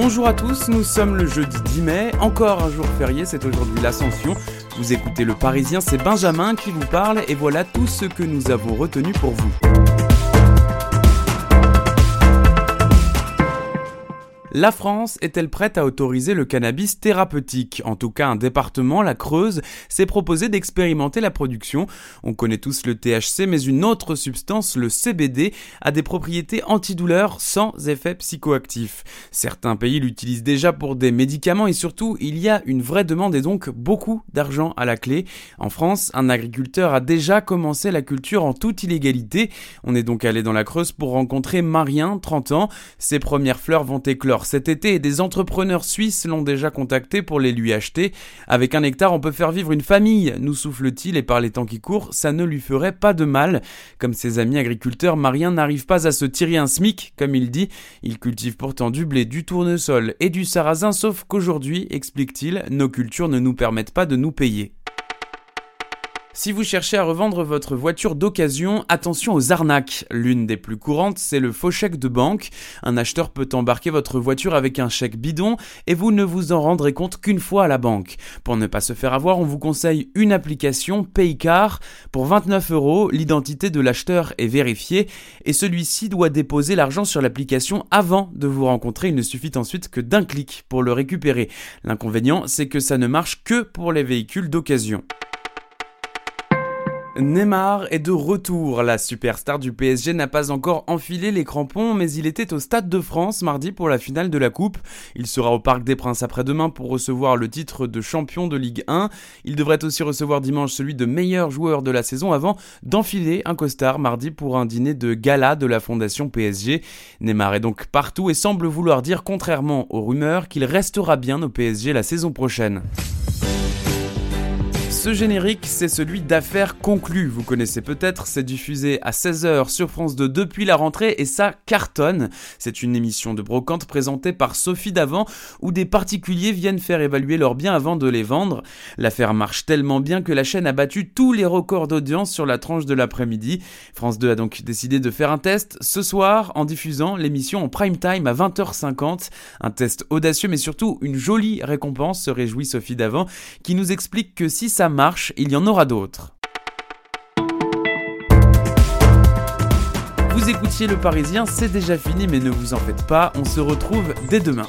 Bonjour à tous, nous sommes le jeudi 10 mai, encore un jour férié, c'est aujourd'hui l'Ascension. Vous écoutez le Parisien, c'est Benjamin qui vous parle et voilà tout ce que nous avons retenu pour vous. La France est-elle prête à autoriser le cannabis thérapeutique? En tout cas, un département, la Creuse, s'est proposé d'expérimenter la production. On connaît tous le THC, mais une autre substance, le CBD, a des propriétés antidouleurs sans effet psychoactif. Certains pays l'utilisent déjà pour des médicaments et surtout, il y a une vraie demande et donc beaucoup d'argent à la clé. En France, un agriculteur a déjà commencé la culture en toute illégalité. On est donc allé dans la Creuse pour rencontrer Marien, 30 ans. Ses premières fleurs vont éclore cet été des entrepreneurs suisses l'ont déjà contacté pour les lui acheter. Avec un hectare, on peut faire vivre une famille, nous souffle-t-il, et par les temps qui courent, ça ne lui ferait pas de mal. Comme ses amis agriculteurs, Marien n'arrive pas à se tirer un SMIC, comme il dit. Il cultive pourtant du blé, du tournesol et du sarrasin, sauf qu'aujourd'hui, explique-t-il, nos cultures ne nous permettent pas de nous payer. Si vous cherchez à revendre votre voiture d'occasion, attention aux arnaques. L'une des plus courantes, c'est le faux chèque de banque. Un acheteur peut embarquer votre voiture avec un chèque bidon et vous ne vous en rendrez compte qu'une fois à la banque. Pour ne pas se faire avoir, on vous conseille une application Paycar. Pour 29 euros, l'identité de l'acheteur est vérifiée et celui-ci doit déposer l'argent sur l'application avant de vous rencontrer. Il ne suffit ensuite que d'un clic pour le récupérer. L'inconvénient, c'est que ça ne marche que pour les véhicules d'occasion. Neymar est de retour. La superstar du PSG n'a pas encore enfilé les crampons, mais il était au Stade de France mardi pour la finale de la Coupe. Il sera au Parc des Princes après-demain pour recevoir le titre de champion de Ligue 1. Il devrait aussi recevoir dimanche celui de meilleur joueur de la saison avant d'enfiler un costard mardi pour un dîner de gala de la fondation PSG. Neymar est donc partout et semble vouloir dire, contrairement aux rumeurs, qu'il restera bien au PSG la saison prochaine. Ce générique, c'est celui d'affaires conclues. Vous connaissez peut-être, c'est diffusé à 16h sur France 2 depuis la rentrée et ça cartonne. C'est une émission de brocante présentée par Sophie Davant où des particuliers viennent faire évaluer leurs biens avant de les vendre. L'affaire marche tellement bien que la chaîne a battu tous les records d'audience sur la tranche de l'après-midi. France 2 a donc décidé de faire un test ce soir en diffusant l'émission en prime time à 20h50. Un test audacieux mais surtout une jolie récompense, se réjouit Sophie Davant qui nous explique que si ça il y en aura d'autres. Vous écoutiez Le Parisien, c'est déjà fini, mais ne vous en faites pas, on se retrouve dès demain.